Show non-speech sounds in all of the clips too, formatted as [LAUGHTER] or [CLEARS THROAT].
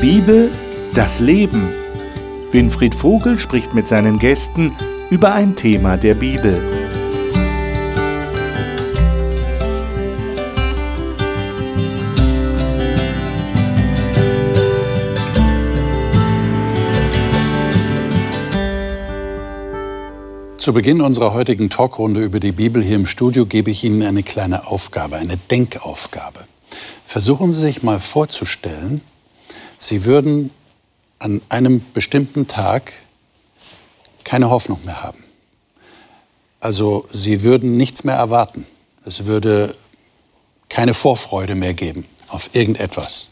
Bibel, das Leben. Winfried Vogel spricht mit seinen Gästen über ein Thema der Bibel. Zu Beginn unserer heutigen Talkrunde über die Bibel hier im Studio gebe ich Ihnen eine kleine Aufgabe, eine Denkaufgabe. Versuchen Sie sich mal vorzustellen, Sie würden an einem bestimmten Tag keine Hoffnung mehr haben. Also Sie würden nichts mehr erwarten. Es würde keine Vorfreude mehr geben auf irgendetwas.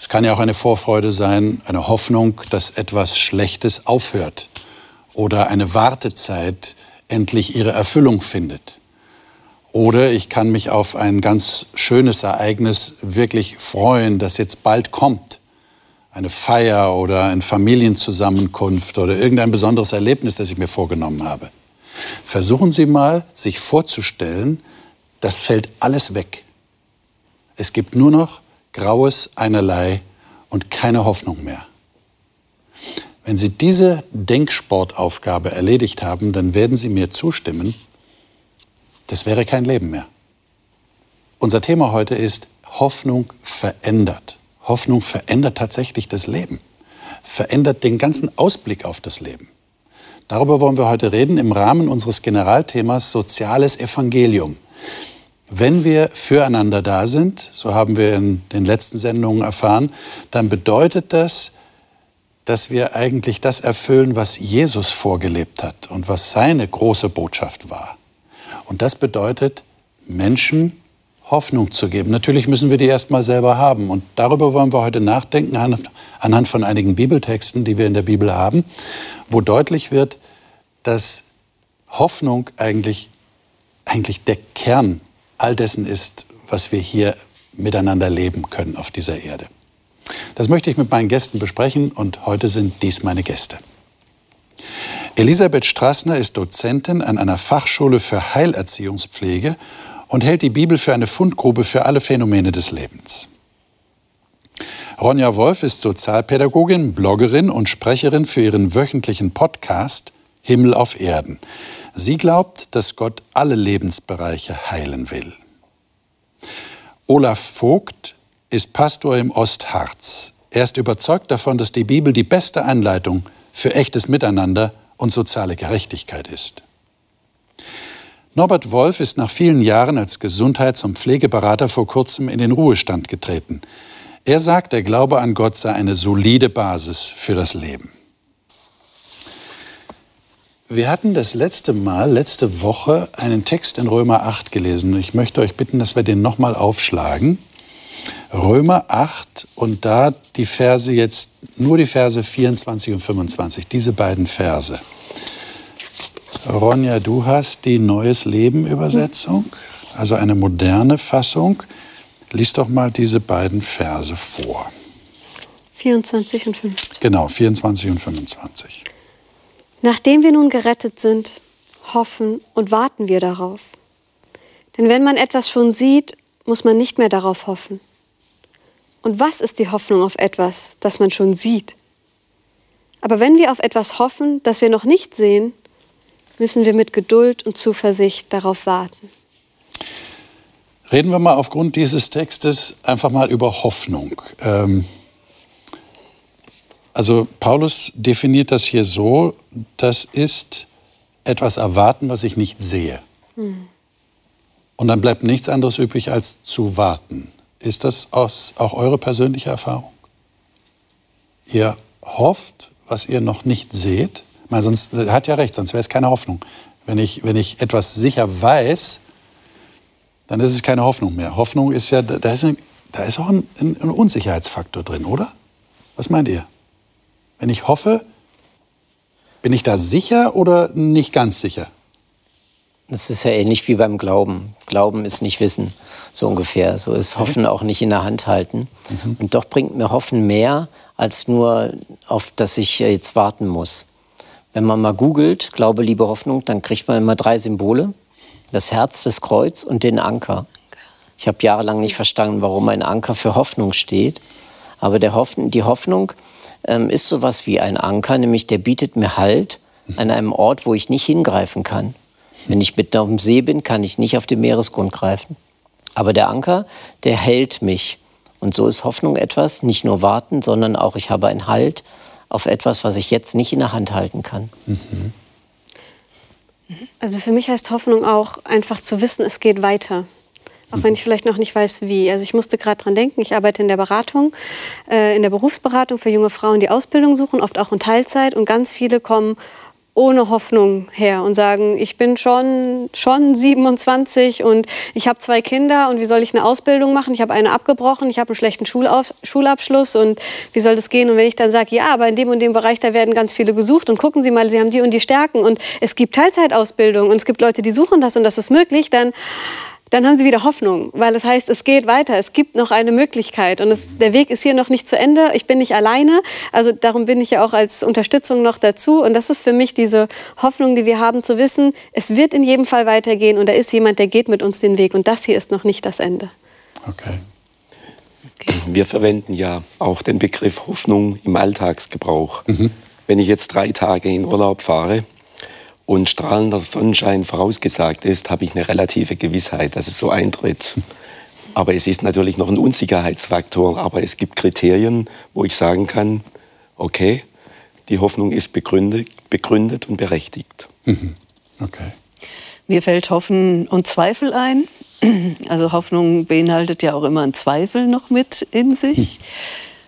Es kann ja auch eine Vorfreude sein, eine Hoffnung, dass etwas Schlechtes aufhört oder eine Wartezeit endlich ihre Erfüllung findet. Oder ich kann mich auf ein ganz schönes Ereignis wirklich freuen, das jetzt bald kommt. Eine Feier oder eine Familienzusammenkunft oder irgendein besonderes Erlebnis, das ich mir vorgenommen habe. Versuchen Sie mal, sich vorzustellen, das fällt alles weg. Es gibt nur noch graues Einerlei und keine Hoffnung mehr. Wenn Sie diese Denksportaufgabe erledigt haben, dann werden Sie mir zustimmen, das wäre kein Leben mehr. Unser Thema heute ist Hoffnung verändert. Hoffnung verändert tatsächlich das Leben, verändert den ganzen Ausblick auf das Leben. Darüber wollen wir heute reden im Rahmen unseres Generalthemas Soziales Evangelium. Wenn wir füreinander da sind, so haben wir in den letzten Sendungen erfahren, dann bedeutet das, dass wir eigentlich das erfüllen, was Jesus vorgelebt hat und was seine große Botschaft war. Und das bedeutet, Menschen Hoffnung zu geben. Natürlich müssen wir die erstmal selber haben. Und darüber wollen wir heute nachdenken, anhand von einigen Bibeltexten, die wir in der Bibel haben, wo deutlich wird, dass Hoffnung eigentlich, eigentlich der Kern all dessen ist, was wir hier miteinander leben können auf dieser Erde. Das möchte ich mit meinen Gästen besprechen und heute sind dies meine Gäste. Elisabeth Strassner ist Dozentin an einer Fachschule für Heilerziehungspflege und hält die Bibel für eine Fundgrube für alle Phänomene des Lebens. Ronja Wolf ist Sozialpädagogin, Bloggerin und Sprecherin für ihren wöchentlichen Podcast Himmel auf Erden. Sie glaubt, dass Gott alle Lebensbereiche heilen will. Olaf Vogt ist Pastor im Ostharz. Er ist überzeugt davon, dass die Bibel die beste Anleitung für echtes Miteinander und soziale Gerechtigkeit ist. Norbert Wolf ist nach vielen Jahren als Gesundheits- und Pflegeberater vor kurzem in den Ruhestand getreten. Er sagt, der Glaube an Gott sei eine solide Basis für das Leben. Wir hatten das letzte Mal, letzte Woche, einen Text in Römer 8 gelesen. Ich möchte euch bitten, dass wir den nochmal aufschlagen. Römer 8 und da die Verse jetzt, nur die Verse 24 und 25, diese beiden Verse. Ronja, du hast die Neues Leben Übersetzung, also eine moderne Fassung. Lies doch mal diese beiden Verse vor. 24 und 25. Genau, 24 und 25. Nachdem wir nun gerettet sind, hoffen und warten wir darauf. Denn wenn man etwas schon sieht, muss man nicht mehr darauf hoffen. Und was ist die Hoffnung auf etwas, das man schon sieht? Aber wenn wir auf etwas hoffen, das wir noch nicht sehen, müssen wir mit Geduld und Zuversicht darauf warten. Reden wir mal aufgrund dieses Textes einfach mal über Hoffnung. Ähm also Paulus definiert das hier so, das ist etwas erwarten, was ich nicht sehe. Hm. Und dann bleibt nichts anderes übrig, als zu warten. Ist das auch eure persönliche Erfahrung? Ihr hofft, was ihr noch nicht seht? Meine, sonst er hat ja recht, sonst wäre es keine Hoffnung. Wenn ich, wenn ich etwas sicher weiß, dann ist es keine Hoffnung mehr. Hoffnung ist ja, da ist, ein, da ist auch ein, ein Unsicherheitsfaktor drin, oder? Was meint ihr? Wenn ich hoffe, bin ich da sicher oder nicht ganz sicher? Das ist ja ähnlich wie beim Glauben. Glauben ist nicht Wissen, so ungefähr. So ist Hoffen auch nicht in der Hand halten. Mhm. Und doch bringt mir Hoffen mehr, als nur auf das ich jetzt warten muss. Wenn man mal googelt, Glaube, Liebe, Hoffnung, dann kriegt man immer drei Symbole. Das Herz, das Kreuz und den Anker. Ich habe jahrelang nicht verstanden, warum ein Anker für Hoffnung steht. Aber der Hoffn die Hoffnung ähm, ist sowas wie ein Anker, nämlich der bietet mir Halt an einem Ort, wo ich nicht hingreifen kann. Wenn ich mitten auf dem See bin, kann ich nicht auf den Meeresgrund greifen. Aber der Anker, der hält mich. Und so ist Hoffnung etwas, nicht nur warten, sondern auch ich habe einen Halt auf etwas, was ich jetzt nicht in der Hand halten kann. Mhm. Also für mich heißt Hoffnung auch einfach zu wissen, es geht weiter. Auch wenn ich vielleicht noch nicht weiß, wie. Also ich musste gerade dran denken, ich arbeite in der Beratung, äh, in der Berufsberatung für junge Frauen, die Ausbildung suchen, oft auch in Teilzeit. Und ganz viele kommen ohne Hoffnung her und sagen, ich bin schon, schon 27 und ich habe zwei Kinder und wie soll ich eine Ausbildung machen? Ich habe eine abgebrochen, ich habe einen schlechten Schulaus Schulabschluss und wie soll das gehen? Und wenn ich dann sage, ja, aber in dem und dem Bereich, da werden ganz viele gesucht und gucken Sie mal, Sie haben die und die Stärken und es gibt Teilzeitausbildung und es gibt Leute, die suchen das und das ist möglich, dann dann haben sie wieder Hoffnung, weil es heißt, es geht weiter, es gibt noch eine Möglichkeit und es, der Weg ist hier noch nicht zu Ende, ich bin nicht alleine, also darum bin ich ja auch als Unterstützung noch dazu und das ist für mich diese Hoffnung, die wir haben, zu wissen, es wird in jedem Fall weitergehen und da ist jemand, der geht mit uns den Weg und das hier ist noch nicht das Ende. Okay. Wir verwenden ja auch den Begriff Hoffnung im Alltagsgebrauch. Mhm. Wenn ich jetzt drei Tage in Urlaub fahre, und strahlender Sonnenschein vorausgesagt ist, habe ich eine relative Gewissheit, dass es so eintritt. Aber es ist natürlich noch ein Unsicherheitsfaktor. Aber es gibt Kriterien, wo ich sagen kann, okay, die Hoffnung ist begründet, begründet und berechtigt. Mhm. Okay. Mir fällt Hoffen und Zweifel ein. Also Hoffnung beinhaltet ja auch immer einen Zweifel noch mit in sich.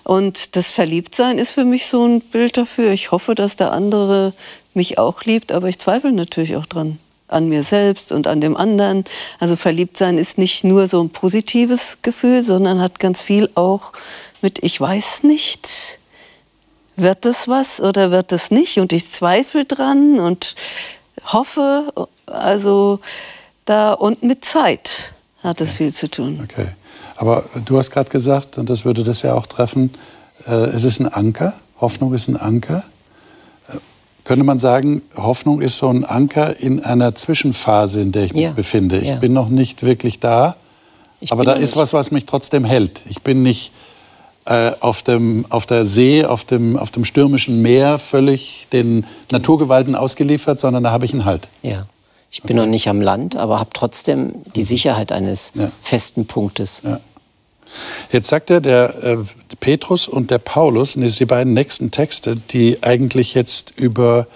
Und das Verliebtsein ist für mich so ein Bild dafür. Ich hoffe, dass der andere mich auch liebt, aber ich zweifle natürlich auch dran an mir selbst und an dem anderen. Also verliebt sein ist nicht nur so ein positives Gefühl, sondern hat ganz viel auch mit ich weiß nicht. Wird das was oder wird das nicht? Und ich zweifle dran und hoffe, also da und mit Zeit hat es viel zu tun. Okay. Aber du hast gerade gesagt, und das würde das ja auch treffen, äh, es ist ein Anker, Hoffnung ist ein Anker könnte man sagen, Hoffnung ist so ein Anker in einer Zwischenphase, in der ich mich ja. befinde. Ich ja. bin noch nicht wirklich da, ich aber da ist was, was mich trotzdem hält. Ich bin nicht äh, auf, dem, auf der See, auf dem, auf dem stürmischen Meer völlig den Naturgewalten ausgeliefert, sondern da habe ich einen Halt. Ja. Ich bin okay. noch nicht am Land, aber habe trotzdem die Sicherheit eines ja. festen Punktes. Ja. Jetzt sagt er, der äh, Petrus und der Paulus, und das sind die beiden nächsten Texte, die eigentlich jetzt über,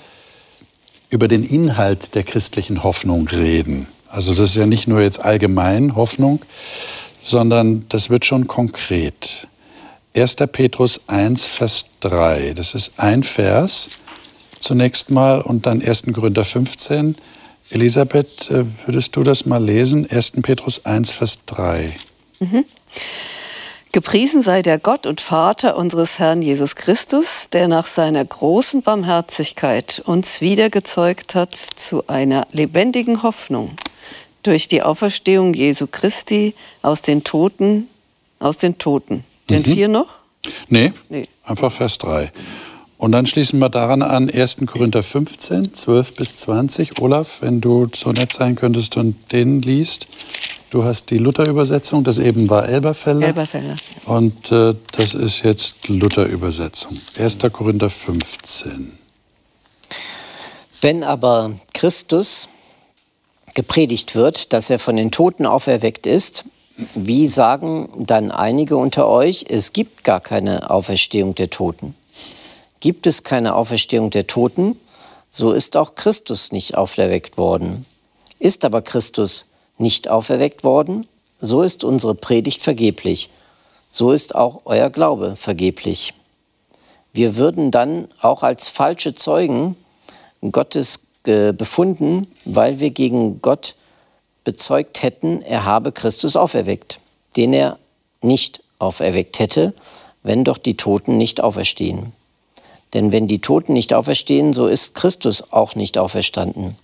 über den Inhalt der christlichen Hoffnung reden. Also das ist ja nicht nur jetzt allgemein Hoffnung, sondern das wird schon konkret. 1. Petrus 1, Vers 3. Das ist ein Vers zunächst mal und dann 1. Korinther 15. Elisabeth, äh, würdest du das mal lesen? 1. Petrus 1, Vers 3. Mhm. Gepriesen sei der Gott und Vater unseres Herrn Jesus Christus, der nach seiner großen Barmherzigkeit uns wiedergezeugt hat zu einer lebendigen Hoffnung durch die Auferstehung Jesu Christi aus den Toten, aus den Toten. Den mhm. vier noch? Nee, nee, einfach Vers 3. Und dann schließen wir daran an 1. Korinther 15, 12 bis 20. Olaf, wenn du so nett sein könntest und den liest. Du hast die Luther-Übersetzung, das eben war Elberfelder. Elberfelder. Und äh, das ist jetzt Luther-Übersetzung. 1. Korinther 15. Wenn aber Christus gepredigt wird, dass er von den Toten auferweckt ist, wie sagen dann einige unter euch, es gibt gar keine Auferstehung der Toten? Gibt es keine Auferstehung der Toten, so ist auch Christus nicht auferweckt worden. Ist aber Christus nicht auferweckt worden, so ist unsere Predigt vergeblich, so ist auch euer Glaube vergeblich. Wir würden dann auch als falsche Zeugen Gottes äh, befunden, weil wir gegen Gott bezeugt hätten, er habe Christus auferweckt, den er nicht auferweckt hätte, wenn doch die Toten nicht auferstehen. Denn wenn die Toten nicht auferstehen, so ist Christus auch nicht auferstanden.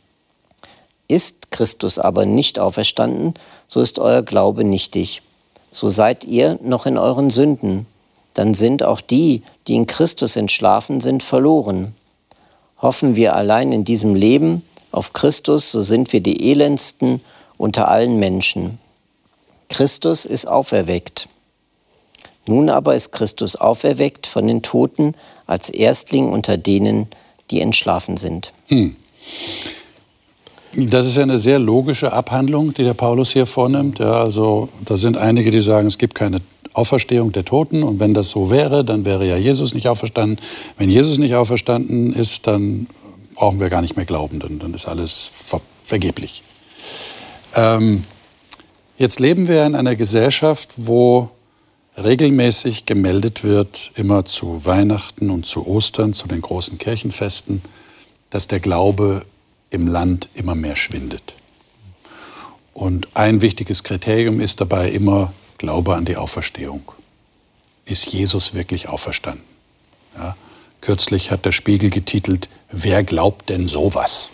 Ist Christus aber nicht auferstanden, so ist euer Glaube nichtig. So seid ihr noch in euren Sünden. Dann sind auch die, die in Christus entschlafen sind, verloren. Hoffen wir allein in diesem Leben auf Christus, so sind wir die elendsten unter allen Menschen. Christus ist auferweckt. Nun aber ist Christus auferweckt von den Toten als Erstling unter denen, die entschlafen sind. Hm. Das ist eine sehr logische Abhandlung, die der Paulus hier vornimmt. Ja, also da sind einige, die sagen, es gibt keine Auferstehung der Toten und wenn das so wäre, dann wäre ja Jesus nicht auferstanden. Wenn Jesus nicht auferstanden ist, dann brauchen wir gar nicht mehr glauben, dann, dann ist alles ver vergeblich. Ähm, jetzt leben wir in einer Gesellschaft, wo regelmäßig gemeldet wird, immer zu Weihnachten und zu Ostern, zu den großen Kirchenfesten, dass der Glaube im Land immer mehr schwindet. Und ein wichtiges Kriterium ist dabei immer Glaube an die Auferstehung. Ist Jesus wirklich auferstanden? Ja? Kürzlich hat der Spiegel getitelt, wer glaubt denn sowas?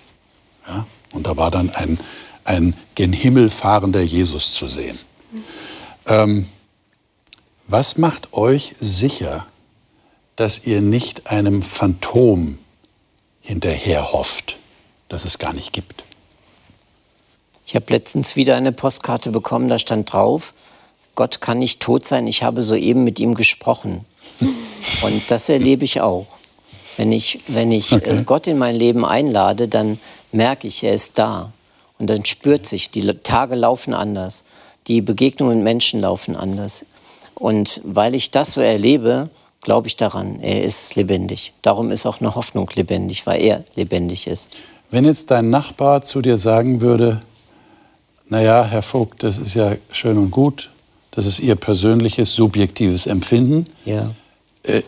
Ja? Und da war dann ein, ein gen Himmel fahrender Jesus zu sehen. Ähm, was macht euch sicher, dass ihr nicht einem Phantom hinterher hofft? Das es gar nicht gibt. Ich habe letztens wieder eine Postkarte bekommen, da stand drauf, Gott kann nicht tot sein, ich habe soeben mit ihm gesprochen. [LAUGHS] Und das erlebe ich auch. Wenn ich, wenn ich äh, okay. Gott in mein Leben einlade, dann merke ich, er ist da. Und dann spürt sich, die Tage laufen anders, die Begegnungen mit Menschen laufen anders. Und weil ich das so erlebe, glaube ich daran, er ist lebendig. Darum ist auch eine Hoffnung lebendig, weil er lebendig ist. Wenn jetzt dein Nachbar zu dir sagen würde, naja, Herr Vogt, das ist ja schön und gut, das ist Ihr persönliches, subjektives Empfinden. Ja. Äh,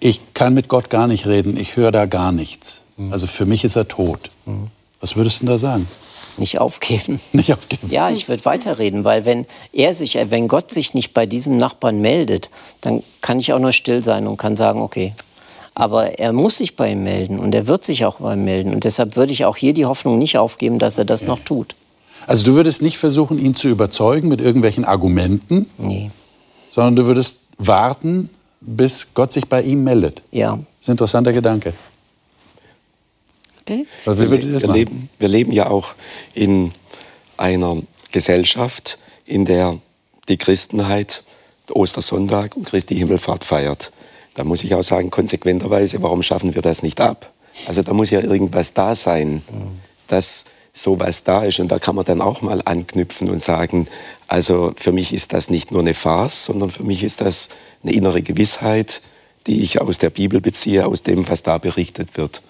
ich kann mit Gott gar nicht reden, ich höre da gar nichts. Mhm. Also für mich ist er tot. Mhm. Was würdest du da sagen? Nicht aufgeben. [LAUGHS] Nicht aufgeben. Ja, ich würde weiterreden, weil wenn er sich, wenn Gott sich nicht bei diesem Nachbarn meldet, dann kann ich auch nur still sein und kann sagen, okay, aber er muss sich bei ihm melden und er wird sich auch bei ihm melden. Und deshalb würde ich auch hier die Hoffnung nicht aufgeben, dass er das okay. noch tut. Also du würdest nicht versuchen, ihn zu überzeugen mit irgendwelchen Argumenten, nee. sondern du würdest warten, bis Gott sich bei ihm meldet. Ja. Das ist ein interessanter Gedanke. Okay. Wir, wir, leben, wir leben ja auch in einer Gesellschaft, in der die Christenheit Ostersonntag und Christi Himmelfahrt feiert. Da muss ich auch sagen, konsequenterweise, warum schaffen wir das nicht ab? Also da muss ja irgendwas da sein, dass sowas da ist. Und da kann man dann auch mal anknüpfen und sagen, also für mich ist das nicht nur eine Farce, sondern für mich ist das eine innere Gewissheit, die ich aus der Bibel beziehe, aus dem, was da berichtet wird.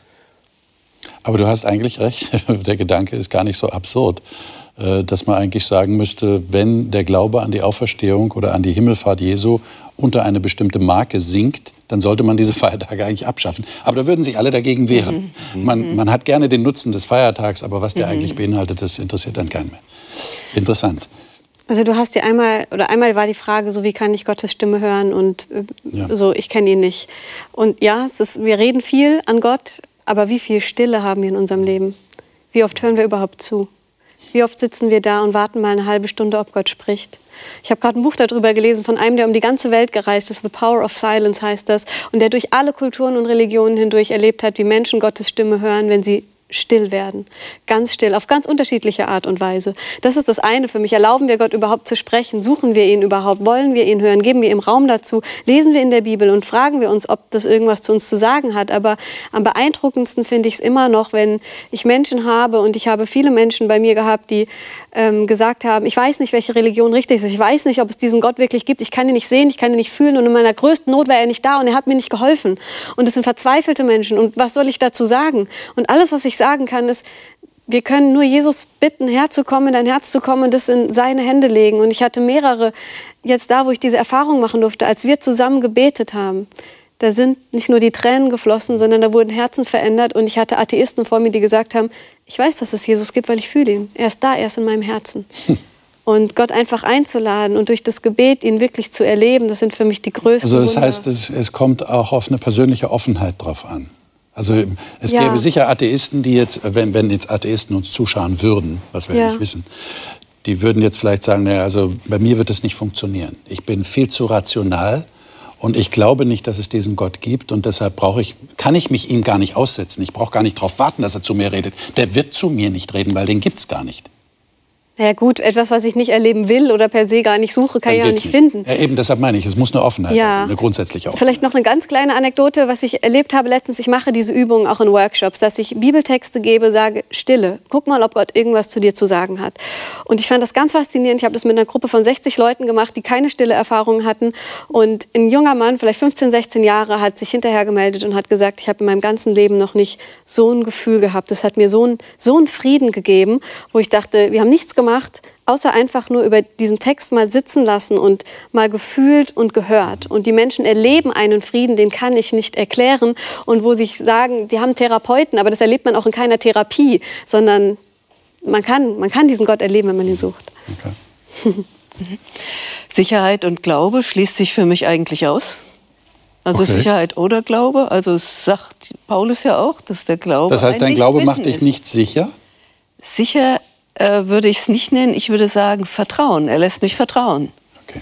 Aber du hast eigentlich recht, [LAUGHS] der Gedanke ist gar nicht so absurd, äh, dass man eigentlich sagen müsste, wenn der Glaube an die Auferstehung oder an die Himmelfahrt Jesu unter eine bestimmte Marke sinkt, dann sollte man diese [LAUGHS] Feiertage eigentlich abschaffen. Aber da würden sich alle dagegen wehren. Mhm. Man, man, hat gerne den Nutzen des Feiertags, aber was der mhm. eigentlich beinhaltet, das interessiert dann keinen mehr. Interessant. Also du hast dir einmal, oder einmal war die Frage, so wie kann ich Gottes Stimme hören und äh, ja. so, ich kenne ihn nicht. Und ja, ist, wir reden viel an Gott, aber wie viel Stille haben wir in unserem Leben? Wie oft hören wir überhaupt zu? Wie oft sitzen wir da und warten mal eine halbe Stunde, ob Gott spricht? Ich habe gerade ein Buch darüber gelesen von einem, der um die ganze Welt gereist ist. The Power of Silence heißt das. Und der durch alle Kulturen und Religionen hindurch erlebt hat, wie Menschen Gottes Stimme hören, wenn sie still werden. Ganz still, auf ganz unterschiedliche Art und Weise. Das ist das eine für mich. Erlauben wir Gott überhaupt zu sprechen? Suchen wir ihn überhaupt? Wollen wir ihn hören? Geben wir ihm Raum dazu? Lesen wir in der Bibel und fragen wir uns, ob das irgendwas zu uns zu sagen hat. Aber am beeindruckendsten finde ich es immer noch, wenn ich Menschen habe und ich habe viele Menschen bei mir gehabt, die ähm, gesagt haben, ich weiß nicht, welche Religion richtig ist. Ich weiß nicht, ob es diesen Gott wirklich gibt. Ich kann ihn nicht sehen, ich kann ihn nicht fühlen. Und in meiner größten Not war er nicht da und er hat mir nicht geholfen. Und es sind verzweifelte Menschen. Und was soll ich dazu sagen? Und alles, was ich sagen kann, ist, wir können nur Jesus bitten, herzukommen, in dein Herz zu kommen und das in seine Hände legen. Und ich hatte mehrere jetzt da, wo ich diese Erfahrung machen durfte, als wir zusammen gebetet haben. Da sind nicht nur die Tränen geflossen, sondern da wurden Herzen verändert. Und ich hatte Atheisten vor mir, die gesagt haben, ich weiß, dass es Jesus gibt, weil ich fühle ihn. Er ist da, er ist in meinem Herzen. Und Gott einfach einzuladen und durch das Gebet ihn wirklich zu erleben, das sind für mich die größten. Also das heißt, es, es kommt auch auf eine persönliche Offenheit drauf an. Also es ja. gäbe sicher Atheisten, die jetzt, wenn, wenn jetzt Atheisten uns zuschauen würden, was wir ja. nicht wissen, die würden jetzt vielleicht sagen, naja, also bei mir wird es nicht funktionieren. Ich bin viel zu rational und ich glaube nicht, dass es diesen Gott gibt und deshalb brauche ich, kann ich mich ihm gar nicht aussetzen. Ich brauche gar nicht darauf warten, dass er zu mir redet. Der wird zu mir nicht reden, weil den gibt es gar nicht. Naja gut, etwas, was ich nicht erleben will oder per se gar nicht suche, kann ich auch geht's nicht, finden. Ja, eben, deshalb meine ich, es muss eine Offenheit Ja. sein, eine grundsätzliche Offenheit. Vielleicht noch eine ganz kleine Anekdote, was ich erlebt habe letztens. Ich mache diese Übungen auch in Workshops, dass ich Bibeltexte gebe, sage, Stille, guck mal, ob Gott irgendwas zu dir zu sagen hat. Und ich fand das ganz faszinierend. Ich habe das mit einer Gruppe von 60 Leuten gemacht, die keine stille Erfahrung hatten. Und ein junger Mann, vielleicht 15, 16 Jahre, hat sich hinterher gemeldet und hat gesagt, ich habe in meinem ganzen Leben noch nicht so ein Gefühl gehabt. Das hat mir so einen so einen Frieden gegeben, wo ich dachte, wir haben nichts gemacht, außer einfach nur über diesen Text mal sitzen lassen und mal gefühlt und gehört. Und die Menschen erleben einen Frieden, den kann ich nicht erklären. Und wo sich sagen, die haben Therapeuten, aber das erlebt man auch in keiner Therapie, sondern man kann, man kann diesen Gott erleben, wenn man ihn sucht. [LAUGHS] Sicherheit und Glaube schließt sich für mich eigentlich aus. Also Okay. Sicherheit oder Glaube. Also es sagt Paulus ja auch, dass der Glaube. Das heißt, ein dein Glaube macht dich nicht sicher? Sicher äh, würde ich es nicht nennen. Ich würde sagen Vertrauen. Er lässt mich vertrauen. Okay.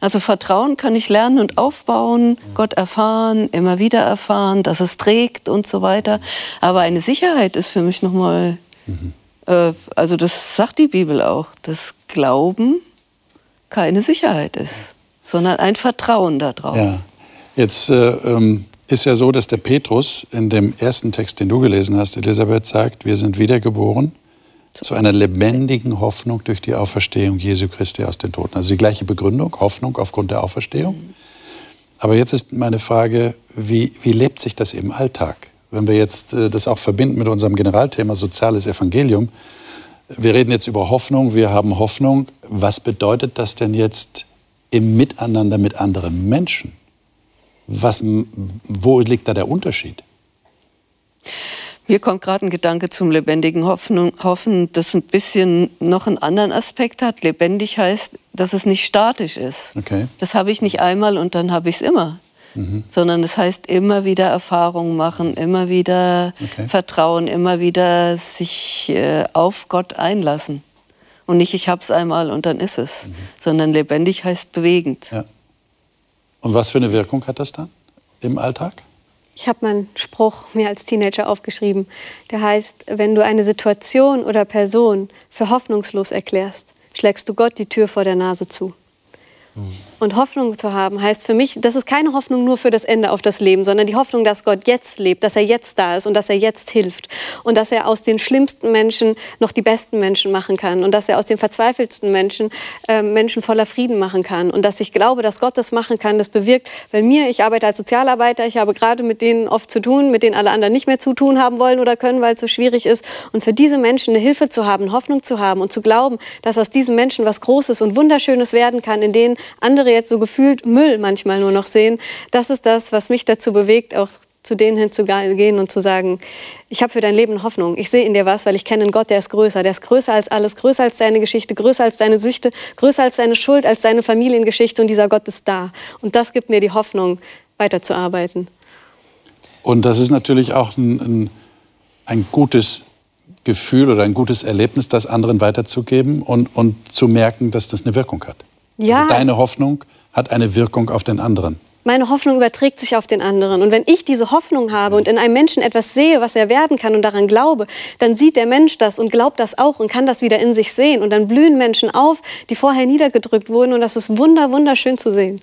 Also Vertrauen kann ich lernen und aufbauen, Gott erfahren, immer wieder erfahren, dass es trägt und so weiter. Aber eine Sicherheit ist für mich nochmal, äh, also das sagt die Bibel auch, dass Glauben keine Sicherheit ist, sondern ein Vertrauen darauf. Ja. Jetzt äh, ähm, ist ja so, dass der Petrus in dem ersten Text, den du gelesen hast, Elisabeth, sagt, wir sind wiedergeboren zu einer lebendigen Hoffnung durch die Auferstehung Jesu Christi aus den Toten. Also die gleiche Begründung, Hoffnung aufgrund der Auferstehung. Aber jetzt ist meine Frage, wie, wie lebt sich das im Alltag? Wenn wir jetzt äh, das auch verbinden mit unserem Generalthema soziales Evangelium. Wir reden jetzt über Hoffnung, wir haben Hoffnung. Was bedeutet das denn jetzt im Miteinander mit anderen Menschen? Was, wo liegt da der Unterschied? Mir kommt gerade ein Gedanke zum lebendigen Hoffnung, Hoffen, das ein bisschen noch einen anderen Aspekt hat. Lebendig heißt, dass es nicht statisch ist. Okay. Das habe ich nicht einmal und dann habe ich es immer. Sondern das heißt immer wieder Erfahrungen machen, immer wieder Okay. vertrauen, immer wieder sich äh, auf Gott einlassen. Und nicht, ich habe es einmal und dann ist es. Sondern lebendig heißt bewegend. Ja. Und was für eine Wirkung hat das dann im Alltag? Ich habe meinen Spruch mir als Teenager aufgeschrieben. Der heißt, wenn du eine Situation oder Person für hoffnungslos erklärst, schlägst du Gott die Tür vor der Nase zu. Und Hoffnung zu haben heißt für mich, das ist keine Hoffnung nur für das Ende auf das Leben, sondern die Hoffnung, dass Gott jetzt lebt, dass er jetzt da ist und dass er jetzt hilft und dass er aus den schlimmsten Menschen noch die besten Menschen machen kann und dass er aus den verzweifelsten Menschen äh, Menschen voller Frieden machen kann und dass ich glaube, dass Gott das machen kann, das bewirkt bei mir, ich arbeite als Sozialarbeiter, ich habe gerade mit denen oft zu tun, mit denen alle anderen nicht mehr zu tun haben wollen oder können, weil es so schwierig ist. Und für diese Menschen eine Hilfe zu haben, Hoffnung zu haben und zu glauben, dass aus diesen Menschen was Großes und Wunderschönes werden kann, in denen andere jetzt so gefühlt Müll manchmal nur noch sehen, das ist das, was mich dazu bewegt, auch zu denen hinzugehen und zu sagen, ich habe für dein Leben Hoffnung. Ich sehe in dir was, weil ich kenne einen Gott, der ist größer. Der ist größer als alles, größer als deine Geschichte, größer als deine Süchte, größer als deine Schuld, als deine Familiengeschichte. Und dieser Gott ist da. Und das gibt mir die Hoffnung, weiterzuarbeiten. Und das ist natürlich auch ein, ein, ein gutes Gefühl oder ein gutes Erlebnis, das anderen weiterzugeben und, und zu merken, dass das eine Wirkung hat. Ja. Also deine Hoffnung hat eine Wirkung auf den anderen. Meine Hoffnung überträgt sich auf den anderen. Und wenn ich diese Hoffnung habe und in einem Menschen etwas sehe, was er werden kann und daran glaube, dann sieht der Mensch das und glaubt das auch und kann das wieder in sich sehen. Und dann blühen Menschen auf, die vorher niedergedrückt wurden. Und das ist wunder, wunderschön zu sehen.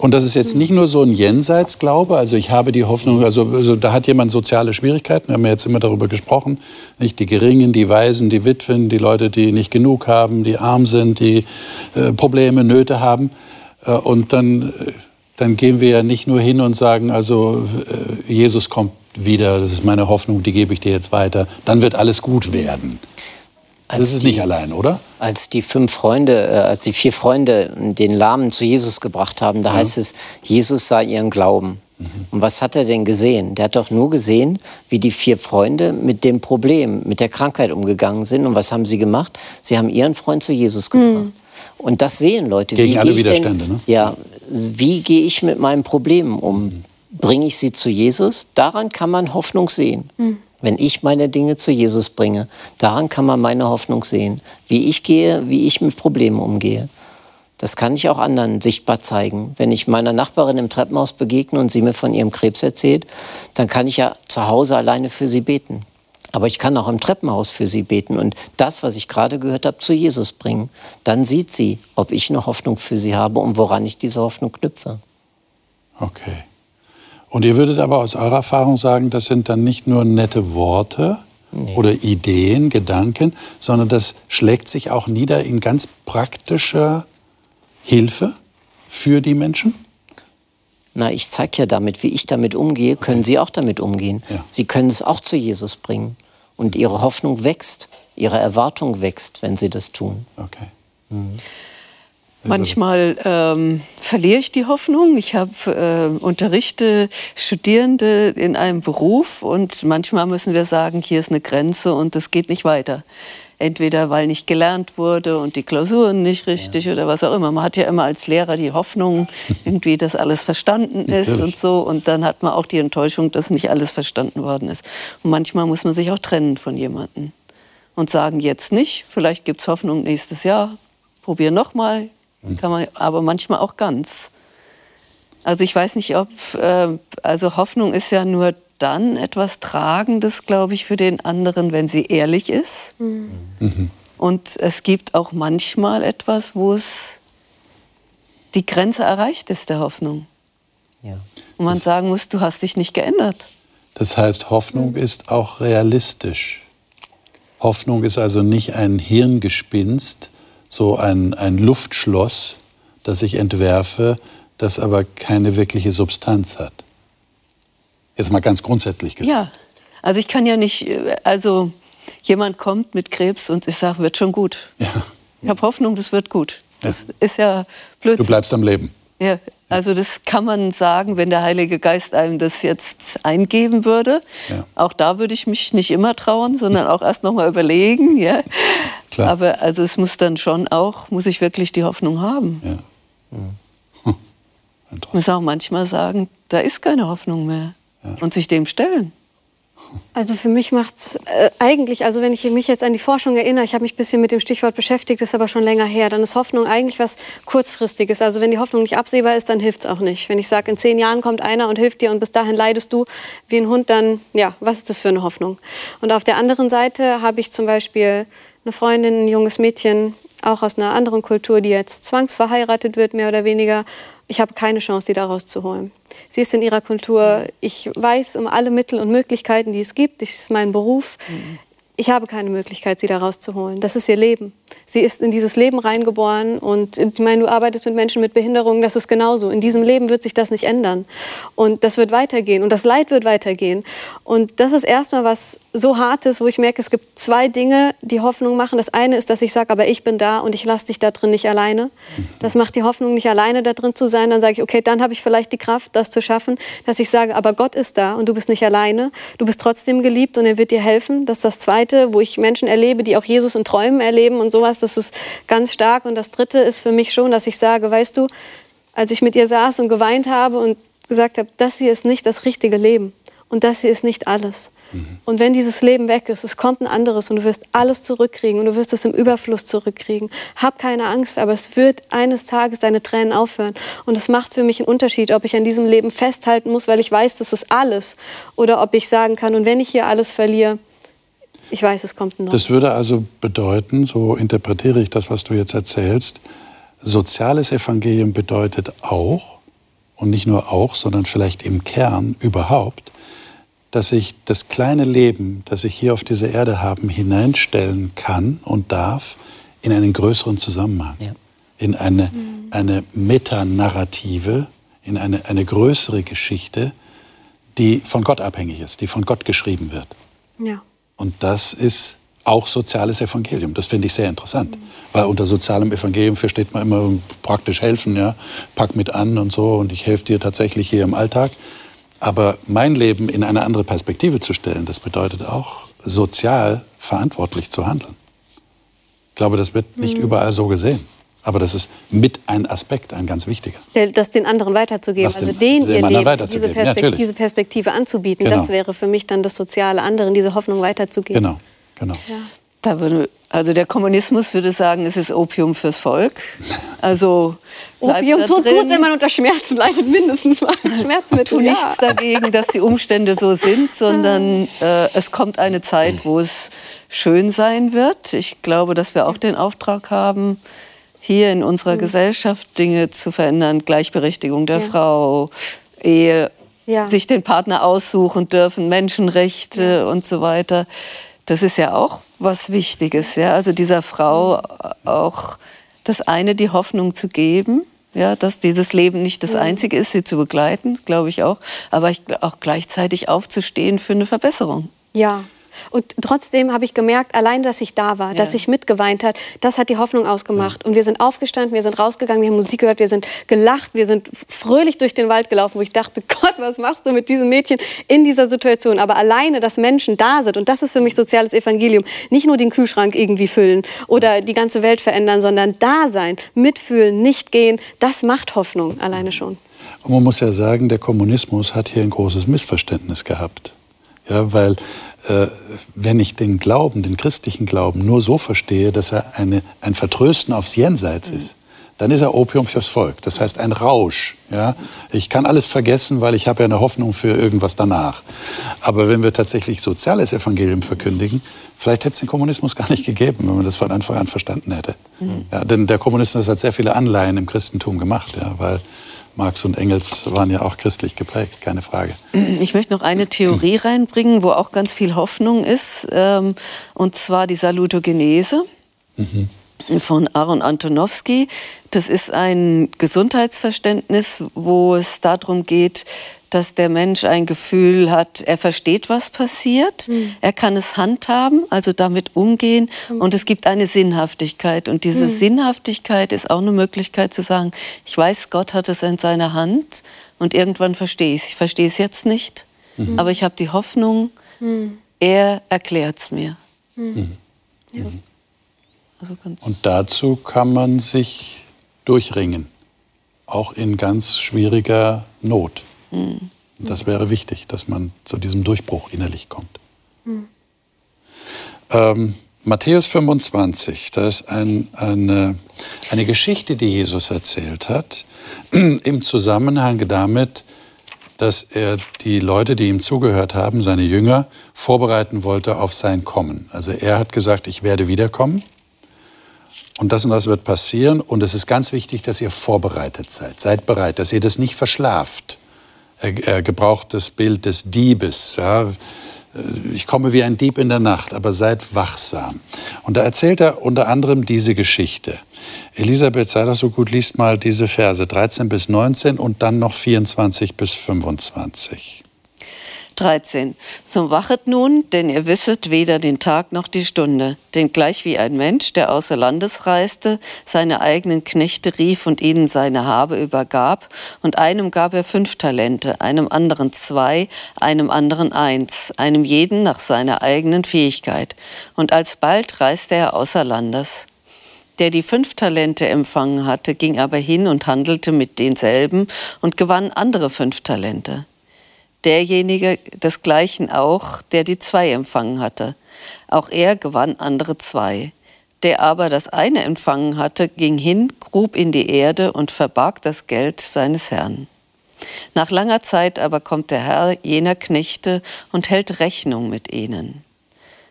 Und das ist jetzt nicht nur so ein Jenseitsglaube, also ich habe die Hoffnung, also, also da hat jemand soziale Schwierigkeiten, wir haben ja jetzt immer darüber gesprochen, nicht? Die Geringen, die Waisen, die Witwen, die Leute, die nicht genug haben, die arm sind, die äh, Probleme, Nöte haben. Äh, und dann, äh, dann gehen wir ja nicht nur hin und sagen, also äh, Jesus kommt wieder, das ist meine Hoffnung, die gebe ich dir jetzt weiter, dann wird alles gut werden. Als das ist die- nicht allein, oder? Als die fünf Freunde, äh, als die vier Freunde den Lahmen zu Jesus gebracht haben, da heißt es, Jesus sah ihren Glauben. Und was hat er denn gesehen? Der hat doch nur gesehen, wie die vier Freunde mit dem Problem, mit der Krankheit umgegangen sind. Und was haben sie gemacht? Sie haben ihren Freund zu Jesus gebracht. Und das sehen Leute. Gegen wie alle gehe ich Widerstände, denn, ne? Ja, wie gehe ich mit meinen Problemen um? Bringe ich sie zu Jesus? Daran kann man Hoffnung sehen. Wenn ich meine Dinge zu Jesus bringe, daran kann man meine Hoffnung sehen. Wie ich gehe, wie ich mit Problemen umgehe. Das kann ich auch anderen sichtbar zeigen. Wenn ich meiner Nachbarin im Treppenhaus begegne und sie mir von ihrem Krebs erzählt, dann kann ich ja zu Hause alleine für sie beten. Aber ich kann auch im Treppenhaus für sie beten und das, was ich gerade gehört habe, zu Jesus bringen. Dann sieht sie, ob ich eine Hoffnung für sie habe und woran ich diese Hoffnung knüpfe. Okay. Und ihr würdet aber aus eurer Erfahrung sagen, das sind dann nicht nur nette Worte nee. oder Ideen, Gedanken, sondern das schlägt sich auch nieder in ganz praktischer Hilfe für die Menschen? Na, ich zeige ja damit, wie ich damit umgehe, können Sie auch damit umgehen. Ja. Sie können es auch zu Jesus bringen. Und Ihre Hoffnung wächst, Ihre Erwartung wächst, wenn Sie das tun. Okay. Mhm. Manchmal ähm, verliere ich die Hoffnung. Ich habe äh, unterrichte Studierende in einem Beruf und manchmal müssen wir sagen, hier ist eine Grenze und es geht nicht weiter entweder weil nicht gelernt wurde und die Klausuren nicht richtig ja. oder was auch immer. Man hat ja immer als Lehrer die Hoffnung, [LAUGHS] irgendwie, dass alles verstanden ist und so. Und dann hat man auch die Enttäuschung, dass nicht alles verstanden worden ist. Und manchmal muss man sich auch trennen von jemandem und sagen, jetzt nicht, vielleicht gibt es Hoffnung nächstes Jahr, probier nochmal. Kann man, aber manchmal auch ganz. Also ich weiß nicht, ob, äh, also Hoffnung ist ja nur dann etwas Tragendes, glaube ich, für den anderen, wenn sie ehrlich ist. Mhm. Und es gibt auch manchmal etwas, wo es die Grenze erreicht ist der Hoffnung. Ja. Und man das, sagen muss, du hast dich nicht geändert. Das heißt, Hoffnung mhm. ist auch realistisch. Hoffnung ist also nicht ein Hirngespinst, so ein, ein Luftschloss, das ich entwerfe, das aber keine wirkliche Substanz hat. Jetzt mal ganz grundsätzlich gesagt. Ja, also ich kann ja nicht, also jemand kommt mit Krebs und ich sage, wird schon gut. Ja. Ich habe Hoffnung, das wird gut. Das ja. ist ja blöd. Du bleibst am Leben. Ja, also das kann man sagen, wenn der Heilige Geist einem das jetzt eingeben würde. Ja. Auch da würde ich mich nicht immer trauen, sondern auch erst noch mal überlegen. Ja. Klar. Aber also es muss dann schon auch, muss ich wirklich die Hoffnung haben. Ja. Hm. Ich muss auch manchmal sagen, da ist keine Hoffnung mehr ja. und sich dem stellen. Also für mich macht es äh, eigentlich, also wenn ich mich jetzt an die Forschung erinnere, ich habe mich ein bisschen mit dem Stichwort beschäftigt, ist aber schon länger her, dann ist Hoffnung eigentlich was Kurzfristiges. Also wenn die Hoffnung nicht absehbar ist, dann hilft es auch nicht. Wenn ich sage, in zehn Jahren kommt einer und hilft dir und bis dahin leidest du wie ein Hund, dann ja, was ist das für eine Hoffnung? Und auf der anderen Seite habe ich zum Beispiel eine Freundin, ein junges Mädchen, auch aus einer anderen Kultur, die jetzt zwangsverheiratet wird, mehr oder weniger. Ich habe keine Chance, sie da rauszuholen. Sie ist in ihrer Kultur. Ich weiß um alle Mittel und Möglichkeiten, die es gibt. Das ist mein Beruf. Mhm. Ich habe keine Möglichkeit, sie da rauszuholen. Das ist ihr Leben. Sie ist in dieses Leben reingeboren und ich meine, du arbeitest mit Menschen mit Behinderungen, das ist genauso. In diesem Leben wird sich das nicht ändern. Und das wird weitergehen und das Leid wird weitergehen. Und das ist erstmal was so Hartes, wo ich merke, es gibt zwei Dinge, die Hoffnung machen. Das eine ist, dass ich sage, aber ich bin da und ich lasse dich da drin nicht alleine. Das macht die Hoffnung, nicht alleine da drin zu sein. Dann sage ich, okay, dann habe ich vielleicht die Kraft, das zu schaffen, dass ich sage, aber Gott ist da und du bist nicht alleine. Du bist trotzdem geliebt und er wird dir helfen. Das ist das Zweite, wo ich Menschen erlebe, die auch Jesus in Träumen erleben und sowas. Das ist ganz stark. Und das Dritte ist für mich schon, dass ich sage, weißt du, als ich mit ihr saß und geweint habe und gesagt habe, das hier ist nicht das richtige Leben. Und das hier ist nicht alles. Mhm. Und wenn dieses Leben weg ist, es kommt ein anderes und du wirst alles zurückkriegen und du wirst es im Überfluss zurückkriegen. Hab keine Angst, aber es wird eines Tages deine Tränen aufhören. Und es macht für mich einen Unterschied, ob ich an diesem Leben festhalten muss, weil ich weiß, das ist alles, oder ob ich sagen kann, und wenn ich hier alles verliere, ich weiß, es kommt noch. Das würde also bedeuten, so interpretiere ich das, was du jetzt erzählst, soziales Evangelium bedeutet auch, und nicht nur auch, sondern vielleicht im Kern überhaupt, dass ich das kleine Leben, das ich hier auf dieser Erde habe, hineinstellen kann und darf in einen größeren Zusammenhang, ja. in eine, mhm. eine Metanarrative, in eine, eine größere Geschichte, die von Gott abhängig ist, die von Gott geschrieben wird. Ja. Und das ist auch soziales Evangelium. Das finde ich sehr interessant. Mhm. Weil unter sozialem Evangelium versteht man immer praktisch helfen, ja, pack mit an und so und ich helfe dir tatsächlich hier im Alltag. Aber mein Leben in eine andere Perspektive zu stellen, das bedeutet auch, sozial verantwortlich zu handeln. Ich glaube, das wird nicht mhm. überall so gesehen. Aber das ist mit ein Aspekt, ein ganz wichtiger. Das den anderen weiterzugeben, Was also den, den ihr Leben, diese, Perspekt ja, diese, Perspektive anzubieten, genau. das wäre für mich dann das Soziale, anderen diese Hoffnung weiterzugeben. Genau, genau. Ja. Da würde Also der Kommunismus würde sagen, es ist Opium fürs Volk. Also Opium tut drin. gut, wenn man unter Schmerzen leidet, mindestens mal [LAUGHS] Schmerzmittel. Tu ja. nichts dagegen, dass die Umstände so sind, sondern äh, es kommt eine Zeit, wo es schön sein wird. Ich glaube, dass wir auch den Auftrag haben, hier in unserer mhm. Gesellschaft Dinge zu verändern. Gleichberechtigung der ja. Frau, Ehe, ja. sich den Partner aussuchen dürfen, Menschenrechte und so weiter. Das ist ja auch was Wichtiges. Ja? Also dieser Frau auch das eine, die Hoffnung zu geben, ja, dass dieses Leben nicht das Einzige ist, sie zu begleiten, glaube ich auch, aber auch gleichzeitig aufzustehen für eine Verbesserung. Ja, und trotzdem habe ich gemerkt, allein, dass ich da war, ja. dass ich mitgeweint hat, das hat die Hoffnung ausgemacht. Ja. Und wir sind aufgestanden, wir sind rausgegangen, wir haben Musik gehört, wir sind gelacht, wir sind fröhlich durch den Wald gelaufen, wo ich dachte, [LAUGHS] Gott, was machst du mit diesem Mädchen in dieser Situation? Aber alleine, dass Menschen da sind, und das ist für mich soziales Evangelium, nicht nur den Kühlschrank irgendwie füllen oder die ganze Welt verändern, sondern da sein, mitfühlen, nicht gehen, das macht Hoffnung alleine schon. Und man muss ja sagen, der Kommunismus hat hier ein großes Missverständnis gehabt. Ja, weil äh, wenn ich den Glauben, den christlichen Glauben nur so verstehe, dass er eine, ein Vertrösten aufs Jenseits mhm. ist, dann ist er Opium fürs Volk. Das heißt ein Rausch. Ja? Ich kann alles vergessen, weil ich habe ja eine Hoffnung für irgendwas danach. Aber wenn wir tatsächlich soziales Evangelium verkündigen, vielleicht hätte es den Kommunismus gar nicht gegeben, wenn man das von Anfang an verstanden hätte. Mhm. Ja, denn der Kommunismus hat sehr viele Anleihen im Christentum gemacht, ja, weil Marx und Engels waren ja auch christlich geprägt, keine Frage. Ich möchte noch eine Theorie [CLEARS THROAT] reinbringen, wo auch ganz viel Hoffnung ist, ähm, und zwar die Salutogenese. Mhm von Aaron Antonowski. Das ist ein Gesundheitsverständnis, wo es darum geht, dass der Mensch ein Gefühl hat, er versteht, was passiert, mhm. er kann es handhaben, also damit umgehen mhm. und es gibt eine Sinnhaftigkeit. Und diese mhm. Sinnhaftigkeit ist auch eine Möglichkeit zu sagen, ich weiß, Gott hat es in seiner Hand und irgendwann verstehe ich es. Ich verstehe es jetzt nicht, mhm. aber ich habe die Hoffnung, mhm. er erklärt es mir. Mhm. Ja. Also und dazu kann man sich durchringen, auch in ganz schwieriger Not. Mhm. Das wäre wichtig, dass man zu diesem Durchbruch innerlich kommt. Mhm. Ähm, Matthäus 25, da ist ein, eine, eine Geschichte, die Jesus erzählt hat, [CLEARS THROAT] im Zusammenhang damit, dass er die Leute, die ihm zugehört haben, seine Jünger, vorbereiten wollte auf sein Kommen. Also er hat gesagt, ich werde wiederkommen und das und das wird passieren und es ist ganz wichtig, dass ihr vorbereitet seid. Seid bereit, dass ihr das nicht verschlaft. Er, er gebraucht das Bild des Diebes. Ja. Ich komme wie ein Dieb in der Nacht, aber seid wachsam. Und da erzählt er unter anderem diese Geschichte. Elisabeth, sei doch so gut, liest mal diese Verse 13 bis 19 und dann noch 24 bis 25. 13. So wachet nun, denn ihr wisset weder den Tag noch die Stunde. Denn gleich wie ein Mensch, der außer Landes reiste, seine eigenen Knechte rief und ihnen seine Habe übergab, und einem gab er fünf Talente, einem anderen zwei, einem anderen eins, einem jeden nach seiner eigenen Fähigkeit. Und alsbald reiste er außer Landes der die fünf Talente empfangen hatte, ging aber hin und handelte mit denselben und gewann andere fünf Talente derjenige desgleichen auch, der die zwei empfangen hatte. Auch er gewann andere zwei. Der aber das eine empfangen hatte, ging hin, grub in die Erde und verbarg das Geld seines Herrn. Nach langer Zeit aber kommt der Herr jener Knechte und hält Rechnung mit ihnen.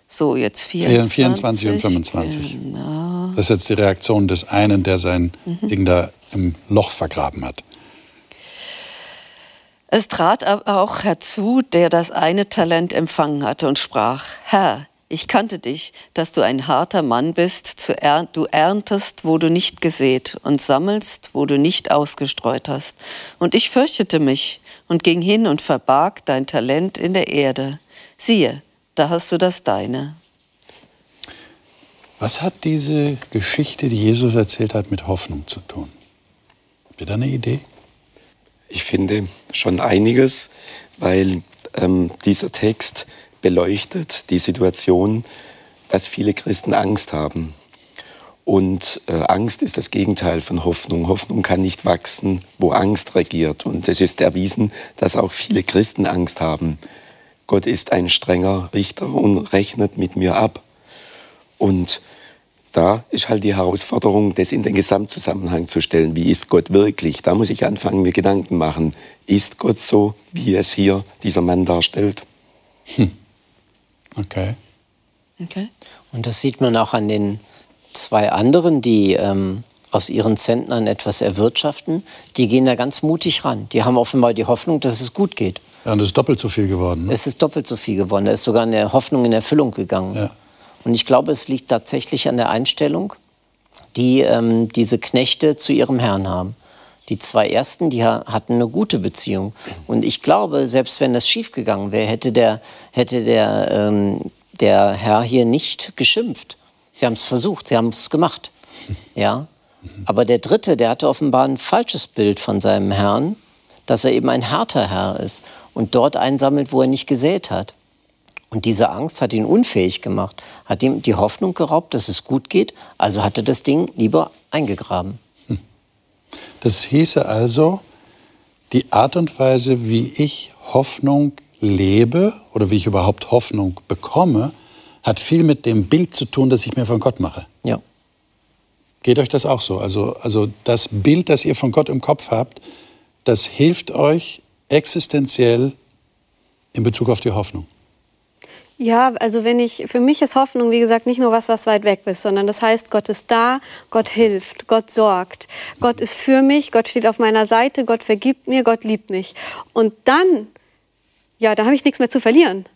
So, jetzt 24, 24 und 25. Genau. Das ist jetzt die Reaktion des einen, der sein mhm. Ding da im Loch vergraben hat. Es trat aber auch herzu, der das eine Talent empfangen hatte und sprach, Herr, ich kannte dich, dass du ein harter Mann bist, du erntest, wo du nicht gesät und sammelst, wo du nicht ausgestreut hast. Und ich fürchtete mich und ging hin und verbarg dein Talent in der Erde. Siehe, da hast du das deine. Was hat diese Geschichte, die Jesus erzählt hat, mit Hoffnung zu tun? Habt ihr da eine Idee? Ich finde schon einiges, weil ähm, dieser Text beleuchtet die Situation, dass viele Christen Angst haben. Und äh, Angst ist das Gegenteil von Hoffnung. Hoffnung kann nicht wachsen, wo Angst regiert. Und es ist erwiesen, dass auch viele Christen Angst haben. Gott ist ein strenger Richter und rechnet mit mir ab. Und da ist halt die Herausforderung, das in den Gesamtzusammenhang zu stellen. Wie ist Gott wirklich? Da muss ich anfangen, mir Gedanken machen. Ist Gott so, wie es hier dieser Mann darstellt? Hm. Okay. okay. Und das sieht man auch an den zwei anderen, die ähm, aus ihren Zentnern etwas erwirtschaften. Die gehen da ganz mutig ran. Die haben offenbar die Hoffnung, dass es gut geht. Ja, und es ist doppelt so viel geworden. Ne? Es ist doppelt so viel geworden. Da ist sogar eine Hoffnung in Erfüllung gegangen. Ja. Und ich glaube, es liegt tatsächlich an der Einstellung, die ähm, diese Knechte zu ihrem Herrn haben. Die zwei ersten, die hatten eine gute Beziehung. Und ich glaube, selbst wenn das schiefgegangen wäre, hätte der, hätte der, ähm, der Herr hier nicht geschimpft. Sie haben es versucht, sie haben es gemacht. Ja? Aber der dritte, der hatte offenbar ein falsches Bild von seinem Herrn, dass er eben ein harter Herr ist und dort einsammelt, wo er nicht gesät hat. Und diese Angst hat ihn unfähig gemacht, hat ihm die Hoffnung geraubt, dass es gut geht, also hat er das Ding lieber eingegraben. Hm. Das hieße also, die Art und Weise, wie ich Hoffnung lebe oder wie ich überhaupt Hoffnung bekomme, hat viel mit dem Bild zu tun, das ich mir von Gott mache. Ja. Geht euch das auch so? Also, also das Bild, das ihr von Gott im Kopf habt, das hilft euch existenziell in Bezug auf die Hoffnung. Ja, also wenn ich, für mich ist Hoffnung, wie gesagt, nicht nur was, was weit weg ist, sondern das heißt, Gott ist da, Gott hilft, Gott sorgt, Gott ist für mich, Gott steht auf meiner Seite, Gott vergibt mir, Gott liebt mich. Und dann, ja, da habe ich nichts mehr zu verlieren.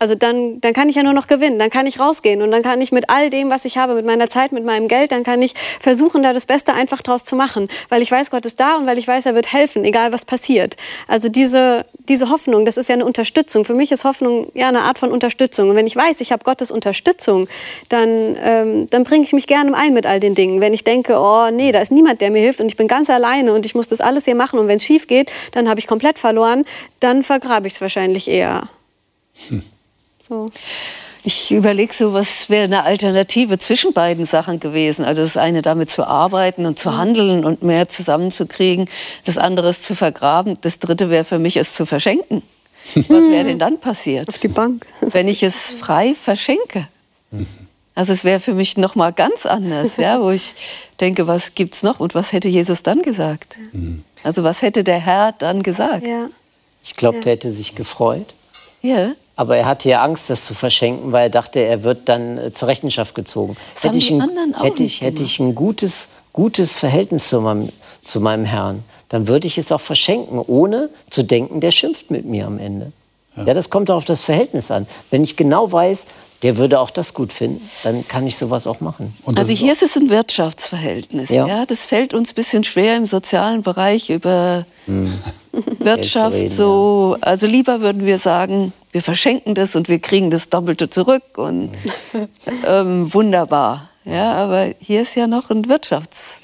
Also dann, dann kann ich ja nur noch gewinnen, dann kann ich rausgehen und dann kann ich mit all dem, was ich habe, mit meiner Zeit, mit meinem Geld, dann kann ich versuchen, da das Beste einfach draus zu machen, weil ich weiß, Gott ist da und weil ich weiß, er wird helfen, egal was passiert. Also diese, diese Hoffnung, das ist ja eine Unterstützung. Für mich ist Hoffnung ja eine Art von Unterstützung. Und wenn ich weiß, ich habe Gottes Unterstützung, dann, ähm, dann bringe ich mich gerne ein mit all den Dingen. Wenn ich denke, oh nee, da ist niemand, der mir hilft und ich bin ganz alleine und ich muss das alles hier machen und wenn es schief geht, dann habe ich komplett verloren, dann vergrabe ich es wahrscheinlich eher. Hm. So. Ich überlege so, was wäre eine Alternative zwischen beiden Sachen gewesen. Also das eine damit zu arbeiten und zu mhm. handeln und mehr zusammenzukriegen, das andere ist zu vergraben, das dritte wäre für mich es zu verschenken. Was wäre denn dann passiert? Auf die Bank. [LAUGHS] Wenn ich es frei verschenke. Mhm. Also es wäre für mich noch mal ganz anders, ja, wo ich denke, was gibt's noch und was hätte Jesus dann gesagt? Mhm. Also was hätte der Herr dann gesagt? Ja. Ich glaube, der hätte sich gefreut. Ja. Aber er hatte ja Angst, das zu verschenken, weil er dachte, er wird dann äh, zur Rechenschaft gezogen. Das hätte ich, ein, hätte, ich, hätte ich ein gutes, gutes Verhältnis zu meinem, zu meinem Herrn, dann würde ich es auch verschenken, ohne zu denken, der schimpft mit mir am Ende. Ja, ja das kommt auch auf das Verhältnis an. Wenn ich genau weiß, der würde auch das gut finden, dann kann ich sowas auch machen. also hier ist es ein Wirtschaftsverhältnis. Ja. ja. Das fällt uns ein bisschen schwer im sozialen Bereich über hm. [LAUGHS] Wirtschaft reden, so. Ja. Also lieber würden wir sagen, wir verschenken das und wir kriegen das Doppelte zurück und [LAUGHS] ähm, wunderbar. Ja, aber hier ist ja noch ein Wirtschafts.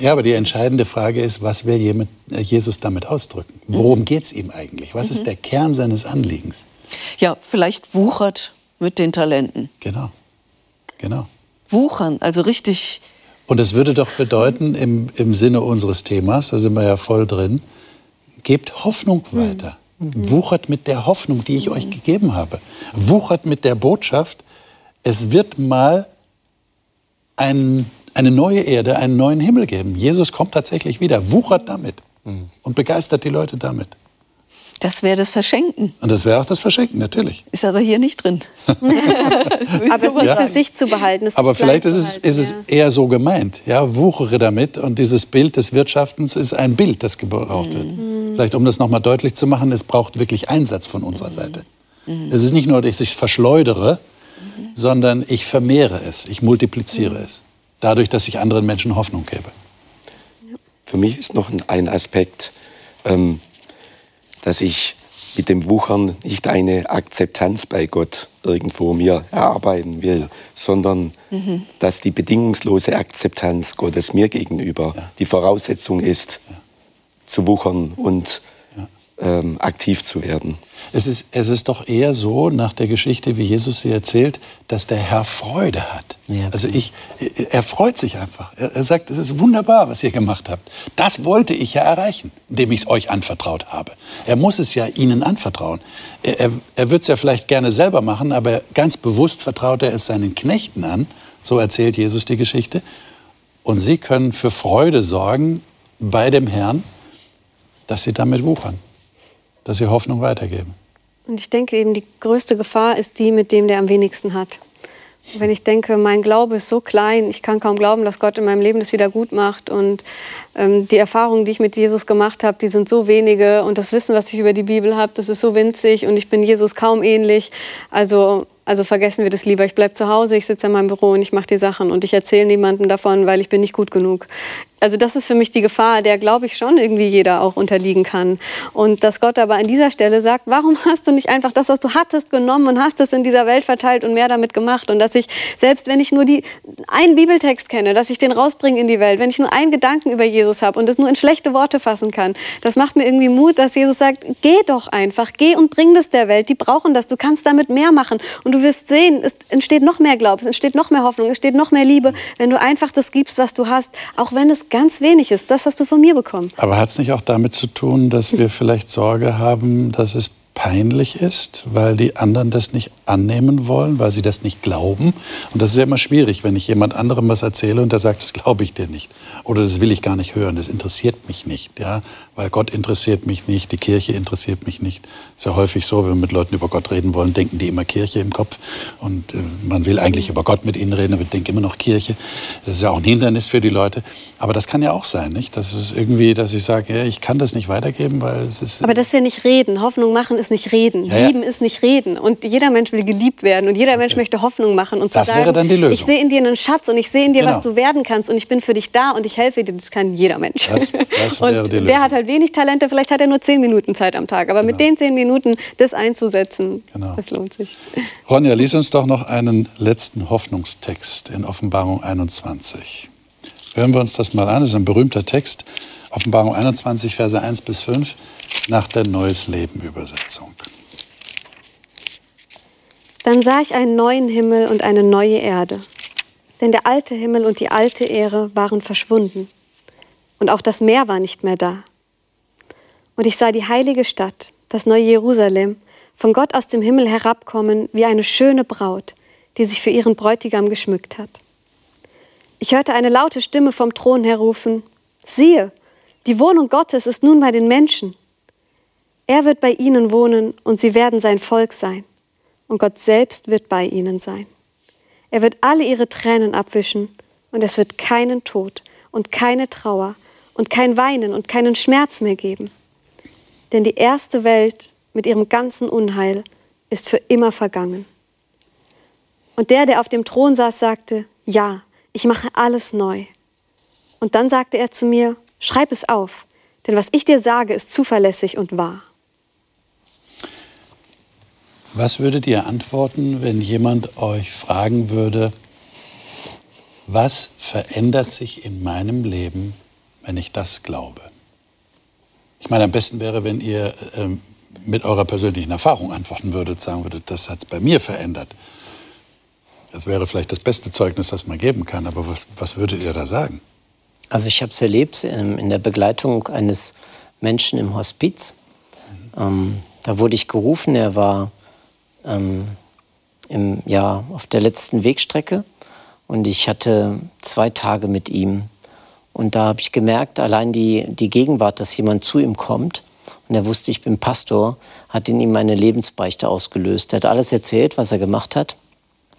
Ja, aber die entscheidende Frage ist, was will äh, Jesus damit ausdrücken? Worum geht es ihm eigentlich? Was ist mhm. der Kern seines Anliegens? Ja, vielleicht wuchert mit den Talenten. Genau, genau. Wuchern, also richtig. Und das würde doch bedeuten, im, im Sinne unseres Themas, da sind wir ja voll drin, gebt Hoffnung weiter. Mhm. Wuchert mit der Hoffnung, die ich mhm. euch gegeben habe. Wuchert mit der Botschaft, es wird mal ein, eine neue Erde, einen neuen Himmel geben. Jesus kommt tatsächlich wieder. Wuchert damit mhm. und begeistert die Leute damit. Das wäre das Verschenken. Und das wäre auch das Verschenken, natürlich. [LAUGHS] Ist aber hier nicht drin. [LAUGHS] aber es nicht ja. für sich zu behalten. aber vielleicht ist es, ist es eher so gemeint. Ja, wuchere damit. Und dieses Bild des Wirtschaftens ist ein Bild, das gebraucht wird. Mhm. Vielleicht, um das nochmal deutlich zu machen, es braucht wirklich Einsatz von unserer mhm. Seite. Mhm. Es ist nicht nur, dass ich es verschleudere, mhm. sondern ich vermehre es, ich multipliziere mhm. es. Dadurch, dass ich anderen Menschen Hoffnung gebe. Für mich ist noch ein Aspekt, ähm, dass ich mit dem Wuchern nicht eine Akzeptanz bei Gott irgendwo mir erarbeiten will, sondern mhm. dass die bedingungslose Akzeptanz Gottes mir gegenüber ja. die Voraussetzung ist, ja. zu wuchern und ähm, aktiv zu werden. Es ist, es ist doch eher so, nach der Geschichte, wie Jesus sie erzählt, dass der Herr Freude hat. Ja. Also ich, er freut sich einfach. Er, er sagt, es ist wunderbar, was ihr gemacht habt. Das wollte ich ja erreichen, indem ich es euch anvertraut habe. Er muss es ja ihnen anvertrauen. Er, er, er wird es ja vielleicht gerne selber machen, aber ganz bewusst vertraut er es seinen Knechten an, So erzählt Jesus die Geschichte. Und sie können für Freude sorgen bei dem Herrn, dass sie damit wuchern, dass sie Hoffnung weitergeben. Und ich denke eben, die größte Gefahr ist die, mit dem der am wenigsten hat. Wenn ich denke, mein Glaube ist so klein, ich kann kaum glauben, dass Gott in meinem Leben das wieder gut macht und ähm, die Erfahrungen, die ich mit Jesus gemacht habe, die sind so wenige und das Wissen, was ich über die Bibel habe, das ist so winzig und ich bin Jesus kaum ähnlich. Also also vergessen wir das lieber. Ich bleibe zu Hause, ich sitze in meinem Büro und ich mache die Sachen und ich erzähle niemandem davon, weil ich bin nicht gut genug also das ist für mich die Gefahr, der glaube ich schon irgendwie jeder auch unterliegen kann. Und dass Gott aber an dieser Stelle sagt, warum hast du nicht einfach das, was du hattest, genommen und hast es in dieser Welt verteilt und mehr damit gemacht? Und dass ich, selbst wenn ich nur die, einen Bibeltext kenne, dass ich den rausbringe in die Welt, wenn ich nur einen Gedanken über Jesus habe und es nur in schlechte Worte fassen kann, das macht mir irgendwie Mut, dass Jesus sagt, geh doch einfach, geh und bring das der Welt. Die brauchen das, du kannst damit mehr machen. Und du wirst sehen, es entsteht noch mehr Glauben, es entsteht noch mehr Hoffnung, es entsteht noch mehr Liebe, wenn du einfach das gibst, was du hast, auch wenn es ganz wenig ist. Das hast du von mir bekommen. Aber hat es nicht auch damit zu tun, dass wir vielleicht Sorge haben, dass es peinlich ist, weil die anderen das nicht annehmen wollen, weil sie das nicht glauben. Und das ist ja immer schwierig, wenn ich jemand anderem was erzähle und der sagt, das glaube ich dir nicht. Oder das will ich gar nicht hören, das interessiert mich nicht. Ja? Weil Gott interessiert mich nicht, die Kirche interessiert mich nicht. Ist ja häufig so, wenn wir mit Leuten über Gott reden wollen, denken die immer Kirche im Kopf. Und äh, man will eigentlich über Gott mit ihnen reden, aber denken immer noch Kirche. Das ist ja auch ein Hindernis für die Leute. Aber das kann ja auch sein, nicht? Das ist irgendwie, dass ich sage, ja, ich kann das nicht weitergeben, weil es ist... Aber das ist ja nicht reden. Hoffnung machen ist nicht reden. Ja, ja. Lieben ist nicht reden. Und jeder Mensch will geliebt werden und jeder Mensch möchte Hoffnung machen. Und das sagen, wäre dann die Lösung. Ich sehe in dir einen Schatz und ich sehe in dir, genau. was du werden kannst und ich bin für dich da und ich helfe dir. Das kann jeder Mensch. Das, das [LAUGHS] wäre und die Lösung. der hat halt wenig Talente, vielleicht hat er nur zehn Minuten Zeit am Tag. Aber genau. mit den zehn Minuten das einzusetzen, genau. das lohnt sich. Ronja, lies uns doch noch einen letzten Hoffnungstext in Offenbarung 21. Hören wir uns das mal an. Das ist ein berühmter Text. Offenbarung 21, Verse 1 bis 5 nach der Neues Leben Übersetzung. Dann sah ich einen neuen Himmel und eine neue Erde. Denn der alte Himmel und die alte Ehre waren verschwunden. Und auch das Meer war nicht mehr da. Und ich sah die heilige Stadt, das neue Jerusalem, von Gott aus dem Himmel herabkommen wie eine schöne Braut, die sich für ihren Bräutigam geschmückt hat. Ich hörte eine laute Stimme vom Thron her rufen, siehe, die Wohnung Gottes ist nun bei den Menschen. Er wird bei ihnen wohnen und sie werden sein Volk sein. Und Gott selbst wird bei ihnen sein. Er wird alle ihre Tränen abwischen und es wird keinen Tod und keine Trauer und kein Weinen und keinen Schmerz mehr geben. Denn die erste Welt mit ihrem ganzen Unheil ist für immer vergangen. Und der, der auf dem Thron saß, sagte, ja, ich mache alles neu. Und dann sagte er zu mir, schreib es auf, denn was ich dir sage, ist zuverlässig und wahr. Was würdet ihr antworten, wenn jemand euch fragen würde, was verändert sich in meinem Leben, wenn ich das glaube? Ich meine, am besten wäre, wenn ihr ähm, mit eurer persönlichen Erfahrung antworten würdet, sagen würdet, das hat es bei mir verändert. Das wäre vielleicht das beste Zeugnis, das man geben kann. Aber was, was würdet ihr da sagen? Also ich habe es erlebt ähm, in der Begleitung eines Menschen im Hospiz. Ähm, da wurde ich gerufen, er war ähm, im, ja, auf der letzten Wegstrecke und ich hatte zwei Tage mit ihm. Und da habe ich gemerkt, allein die, die Gegenwart, dass jemand zu ihm kommt und er wusste, ich bin Pastor, hat in ihm eine Lebensbeichte ausgelöst. Er hat alles erzählt, was er gemacht hat.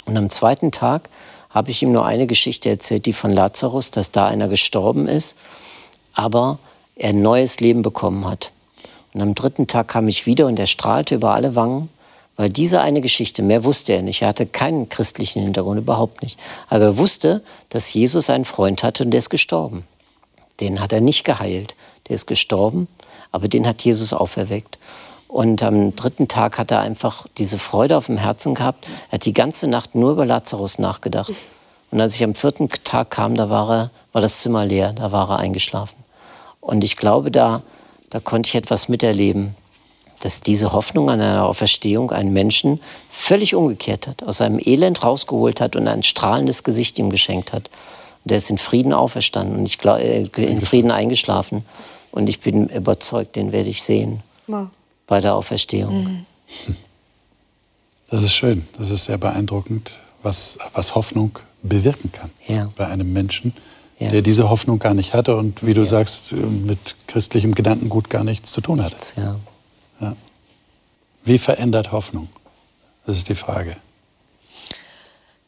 Und am zweiten Tag habe ich ihm nur eine Geschichte erzählt, die von Lazarus, dass da einer gestorben ist, aber er ein neues Leben bekommen hat. Und am dritten Tag kam ich wieder und er strahlte über alle Wangen weil diese eine Geschichte, mehr wusste er nicht. Er hatte keinen christlichen Hintergrund, überhaupt nicht. Aber er wusste, dass Jesus einen Freund hatte und der ist gestorben. Den hat er nicht geheilt. Der ist gestorben, aber den hat Jesus auferweckt. Und am dritten Tag hat er einfach diese Freude auf dem Herzen gehabt. Er hat die ganze Nacht nur über Lazarus nachgedacht. Und als ich am vierten Tag kam, da war, er, war das Zimmer leer, da war er eingeschlafen. Und ich glaube, da, da konnte ich etwas miterleben, dass diese Hoffnung an einer Auferstehung einen Menschen völlig umgekehrt hat, aus seinem Elend rausgeholt hat und ein strahlendes Gesicht ihm geschenkt hat. Und er ist in Frieden auferstanden und ich glaub, äh, in Frieden eingeschlafen. Und ich bin überzeugt, den werde ich sehen wow. Bei der Auferstehung. Mhm. Das ist schön, das ist sehr beeindruckend, was, was Hoffnung bewirken kann Ja. bei einem Menschen, Ja. der diese Hoffnung gar nicht hatte und wie du sagst, mit christlichem Gedankengut gar nichts zu tun hatte. Nichts, ja. Wie verändert Hoffnung? Das ist die Frage.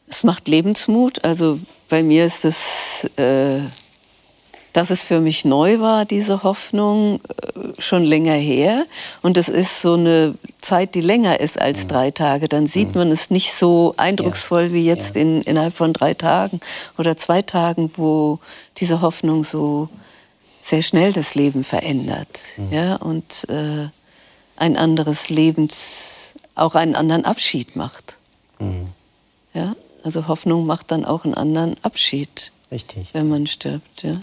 Es macht Lebensmut. Also bei mir ist es, äh, dass es für mich neu war, diese Hoffnung, äh, schon länger her. Und es ist so eine Zeit, die länger ist als drei Tage. Dann sieht man es nicht so eindrucksvoll wie jetzt in, innerhalb von drei Tagen oder zwei Tagen, wo diese Hoffnung so sehr schnell das Leben verändert. Ja, und äh, ein anderes Lebens, auch einen anderen Abschied macht. Ja, also Hoffnung macht dann auch einen anderen Abschied, Richtig. wenn man stirbt. Ja.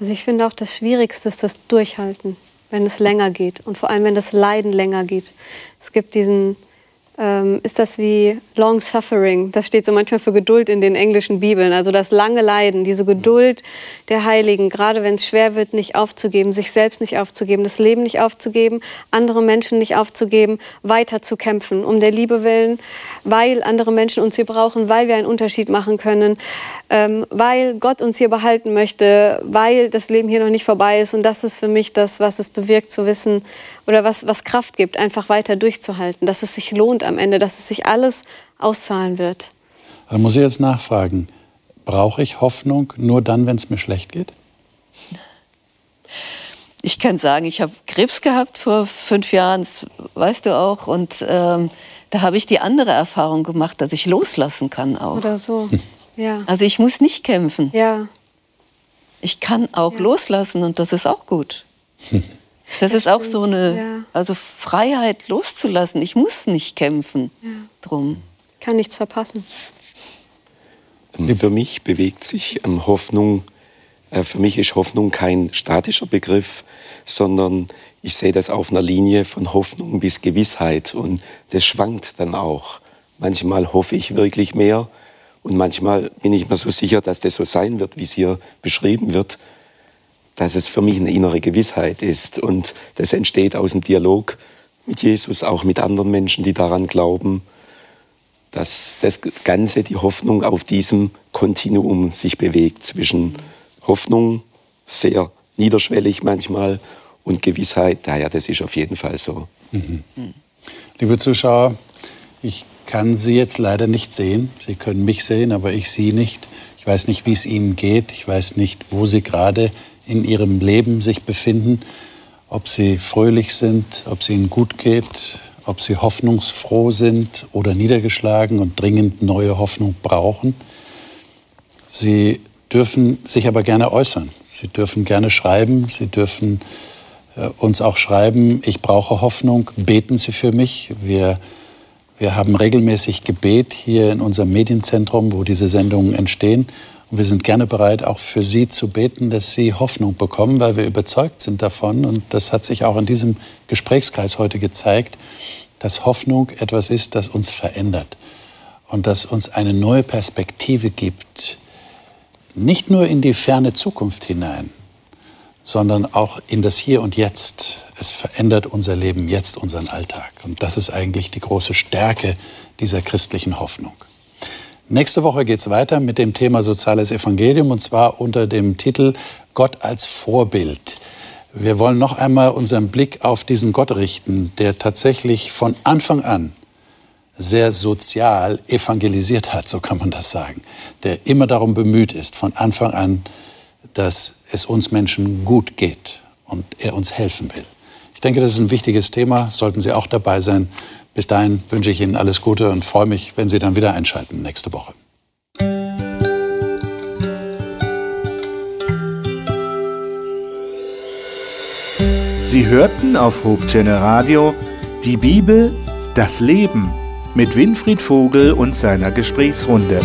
Also ich finde auch das Schwierigste ist das Durchhalten, wenn es länger geht und vor allem wenn das Leiden länger geht. Es gibt diesen, ähm, ist das wie Long Suffering, das steht so manchmal für Geduld in den englischen Bibeln, also das lange Leiden, diese Geduld der Heiligen, gerade wenn es schwer wird, nicht aufzugeben, sich selbst nicht aufzugeben, das Leben nicht aufzugeben, andere Menschen nicht aufzugeben, weiter zu kämpfen, um der Liebe willen, weil andere Menschen uns hier brauchen, weil wir einen Unterschied machen können, ähm, weil Gott uns hier behalten möchte, weil das Leben hier noch nicht vorbei ist. Und das ist für mich das, was es bewirkt zu wissen oder was, was Kraft gibt, einfach weiter durchzuhalten, dass es sich lohnt am Ende, dass es sich alles auszahlen wird. Da muss ich jetzt nachfragen, brauche ich Hoffnung nur dann, wenn es mir schlecht geht? Ich kann sagen, ich habe Krebs gehabt vor fünf Jahren, das weißt du auch. Und ähm, da habe ich die andere Erfahrung gemacht, dass ich loslassen kann auch. Oder so. [LAUGHS] Ja. Also ich muss nicht kämpfen. Ja. Ich kann auch loslassen und das ist auch gut. [LAUGHS] Das ist auch so eine Ja. also Freiheit loszulassen. Ich muss nicht kämpfen drum. Kann nichts verpassen. Ähm, Für mich bewegt sich ähm, Hoffnung, äh, für mich ist Hoffnung kein statischer Begriff, sondern ich sehe das auf einer Linie von Hoffnung bis Gewissheit und das schwankt dann auch. Manchmal hoffe ich wirklich mehr und manchmal bin ich mir so sicher, dass das so sein wird, wie es hier beschrieben wird, dass es für mich eine innere Gewissheit ist. Und das entsteht aus dem Dialog mit Jesus, auch mit anderen Menschen, die daran glauben dass das Ganze, die Hoffnung auf diesem Kontinuum sich bewegt zwischen Hoffnung, sehr niederschwellig manchmal, und Gewissheit, naja, das ist auf jeden Fall so. Liebe Zuschauer, ich kann Sie jetzt leider nicht sehen. Sie können mich sehen, aber ich Sie nicht. Ich weiß nicht, wie es Ihnen geht. Ich weiß nicht, wo Sie gerade in Ihrem Leben sich befinden. Ob Sie fröhlich sind, ob es Ihnen gut geht, ob Sie hoffnungsfroh sind oder niedergeschlagen und dringend neue Hoffnung brauchen. Sie dürfen sich aber gerne äußern. Sie dürfen gerne schreiben. Sie dürfen äh, uns auch schreiben, ich brauche Hoffnung, beten Sie für mich. Wir, wir haben regelmäßig Gebet hier in unserem Medienzentrum, wo diese Sendungen entstehen. Und wir sind gerne bereit, auch für Sie zu beten, dass Sie Hoffnung bekommen, weil wir überzeugt sind davon. Und das hat sich auch in diesem Gesprächskreis heute gezeigt, dass Hoffnung etwas ist, das uns verändert und das uns eine neue Perspektive gibt, nicht nur in die ferne Zukunft hinein, sondern auch in das Hier und Jetzt. Es verändert unser Leben jetzt, unseren Alltag. Und das ist eigentlich die große Stärke dieser christlichen Hoffnung. Nächste Woche geht es weiter mit dem Thema Soziales Evangelium und zwar unter dem Titel Gott als Vorbild. Wir wollen noch einmal unseren Blick auf diesen Gott richten, der tatsächlich von Anfang an sehr sozial evangelisiert hat, so kann man das sagen, der immer darum bemüht ist, von Anfang an, dass es uns Menschen gut geht und er uns helfen will. Ich denke, das ist ein wichtiges Thema, sollten Sie auch dabei sein. Bis dahin wünsche ich Ihnen alles Gute und freue mich, wenn Sie dann wieder einschalten nächste Woche. Sie hörten auf Hope Channel Radio die Bibel, das Leben mit Winfried Vogel und seiner Gesprächsrunde.